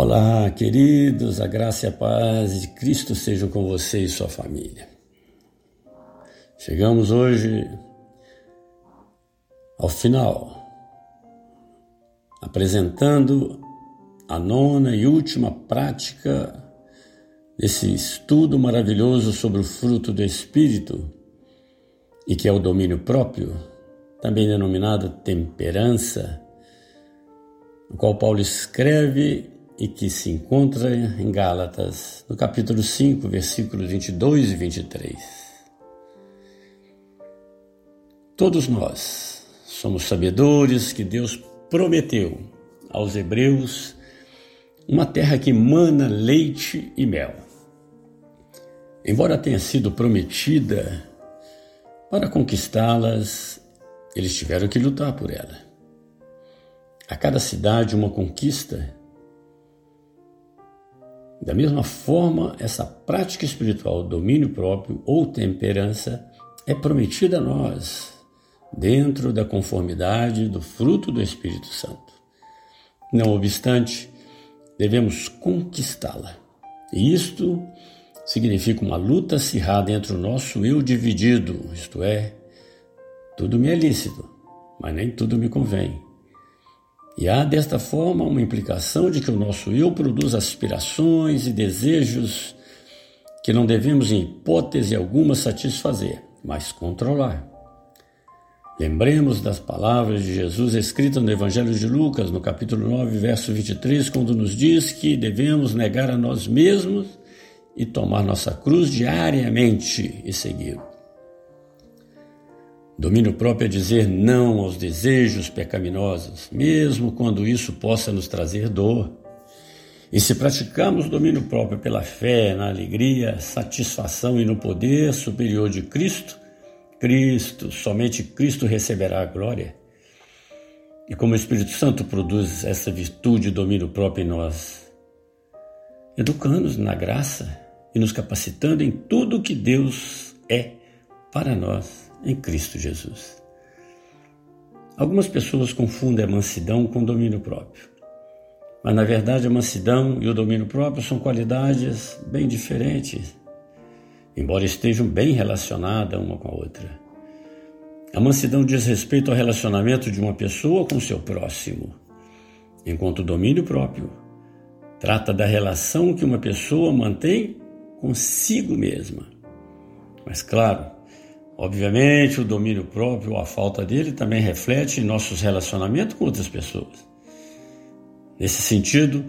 Olá, queridos, a graça e a paz de Cristo sejam com você e sua família. Chegamos hoje ao final, apresentando a nona e última prática desse estudo maravilhoso sobre o fruto do Espírito e que é o domínio próprio, também denominado temperança, no qual Paulo escreve e que se encontra em Gálatas, no capítulo 5, versículos 22 e 23. Todos nós somos sabedores que Deus prometeu aos hebreus uma terra que mana leite e mel. Embora tenha sido prometida para conquistá-las, eles tiveram que lutar por ela. A cada cidade uma conquista. Da mesma forma, essa prática espiritual, domínio próprio ou temperança, é prometida a nós, dentro da conformidade do fruto do Espírito Santo. Não obstante, devemos conquistá-la. E isto significa uma luta acirrada entre o nosso eu dividido, isto é, tudo me é lícito, mas nem tudo me convém. E há desta forma uma implicação de que o nosso eu produz aspirações e desejos que não devemos, em hipótese alguma, satisfazer, mas controlar. Lembremos das palavras de Jesus escritas no Evangelho de Lucas, no capítulo 9, verso 23, quando nos diz que devemos negar a nós mesmos e tomar nossa cruz diariamente e segui-lo. Domínio próprio é dizer não aos desejos pecaminosos, mesmo quando isso possa nos trazer dor. E se praticamos domínio próprio pela fé, na alegria, satisfação e no poder superior de Cristo, Cristo, somente Cristo receberá a glória. E como o Espírito Santo produz essa virtude, domínio próprio em nós, educando-nos na graça e nos capacitando em tudo o que Deus é para nós em Cristo Jesus. Algumas pessoas confundem a mansidão com o domínio próprio. Mas na verdade a mansidão e o domínio próprio são qualidades bem diferentes, embora estejam bem relacionadas uma com a outra. A mansidão diz respeito ao relacionamento de uma pessoa com seu próximo, enquanto o domínio próprio trata da relação que uma pessoa mantém consigo mesma. Mas, claro, obviamente, o domínio próprio a falta dele também reflete em nossos relacionamentos com outras pessoas. Nesse sentido,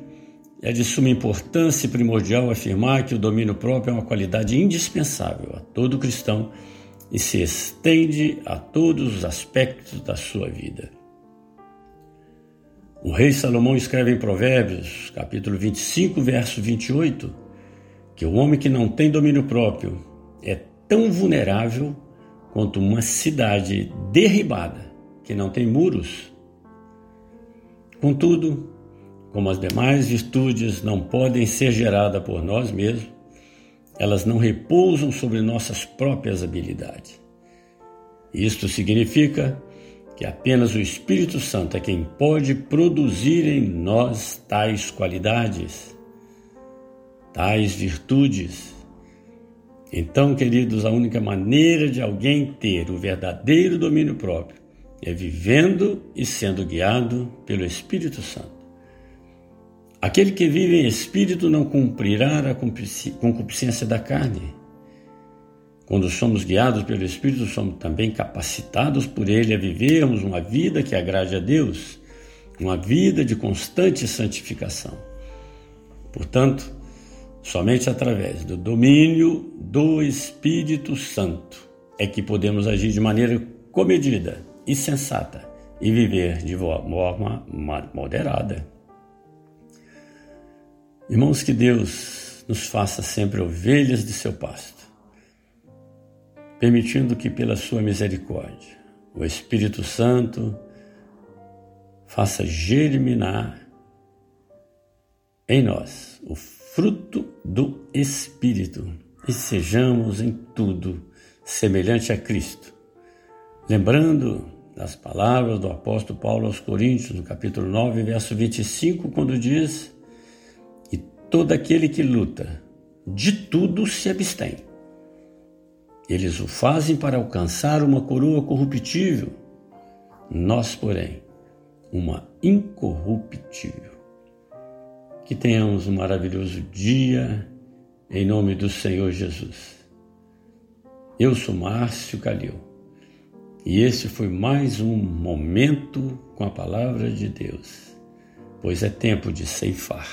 é de suma importância e primordial afirmar que o domínio próprio é uma qualidade indispensável a todo cristão e se estende a todos os aspectos da sua vida. O rei Salomão escreve em Provérbios, capítulo 25, verso 28, que o homem que não tem domínio próprio é tão vulnerável quanto uma cidade derribada que não tem muros. Contudo, como as demais virtudes não podem ser geradas por nós mesmos, elas não repousam sobre nossas próprias habilidades. Isto significa que apenas o Espírito Santo é quem pode produzir em nós tais qualidades tais virtudes. Então, queridos, a única maneira de alguém ter o verdadeiro domínio próprio é vivendo e sendo guiado pelo Espírito Santo. Aquele que vive em espírito não cumprirá a concupiscência da carne. Quando somos guiados pelo Espírito, somos também capacitados por Ele a vivermos uma vida que agrade a Deus, uma vida de constante santificação. Portanto, Somente através do domínio do Espírito Santo é que podemos agir de maneira comedida e sensata e viver de forma moderada. Irmãos, que Deus nos faça sempre ovelhas de seu pasto, permitindo que, pela sua misericórdia, o Espírito Santo faça germinar em nós o fruto do Espírito e sejamos em tudo semelhante a Cristo. Lembrando das palavras do apóstolo Paulo aos Coríntios, no capítulo 9, verso 25, quando diz: todo aquele que luta, de tudo se abstém. Eles o fazem para alcançar uma coroa corruptível, nós, porém, uma incorruptível. Que tenhamos um maravilhoso dia, em nome do Senhor Jesus. Eu sou Márcio Calil e esse foi mais um momento com a palavra de Deus, pois é tempo de ceifar.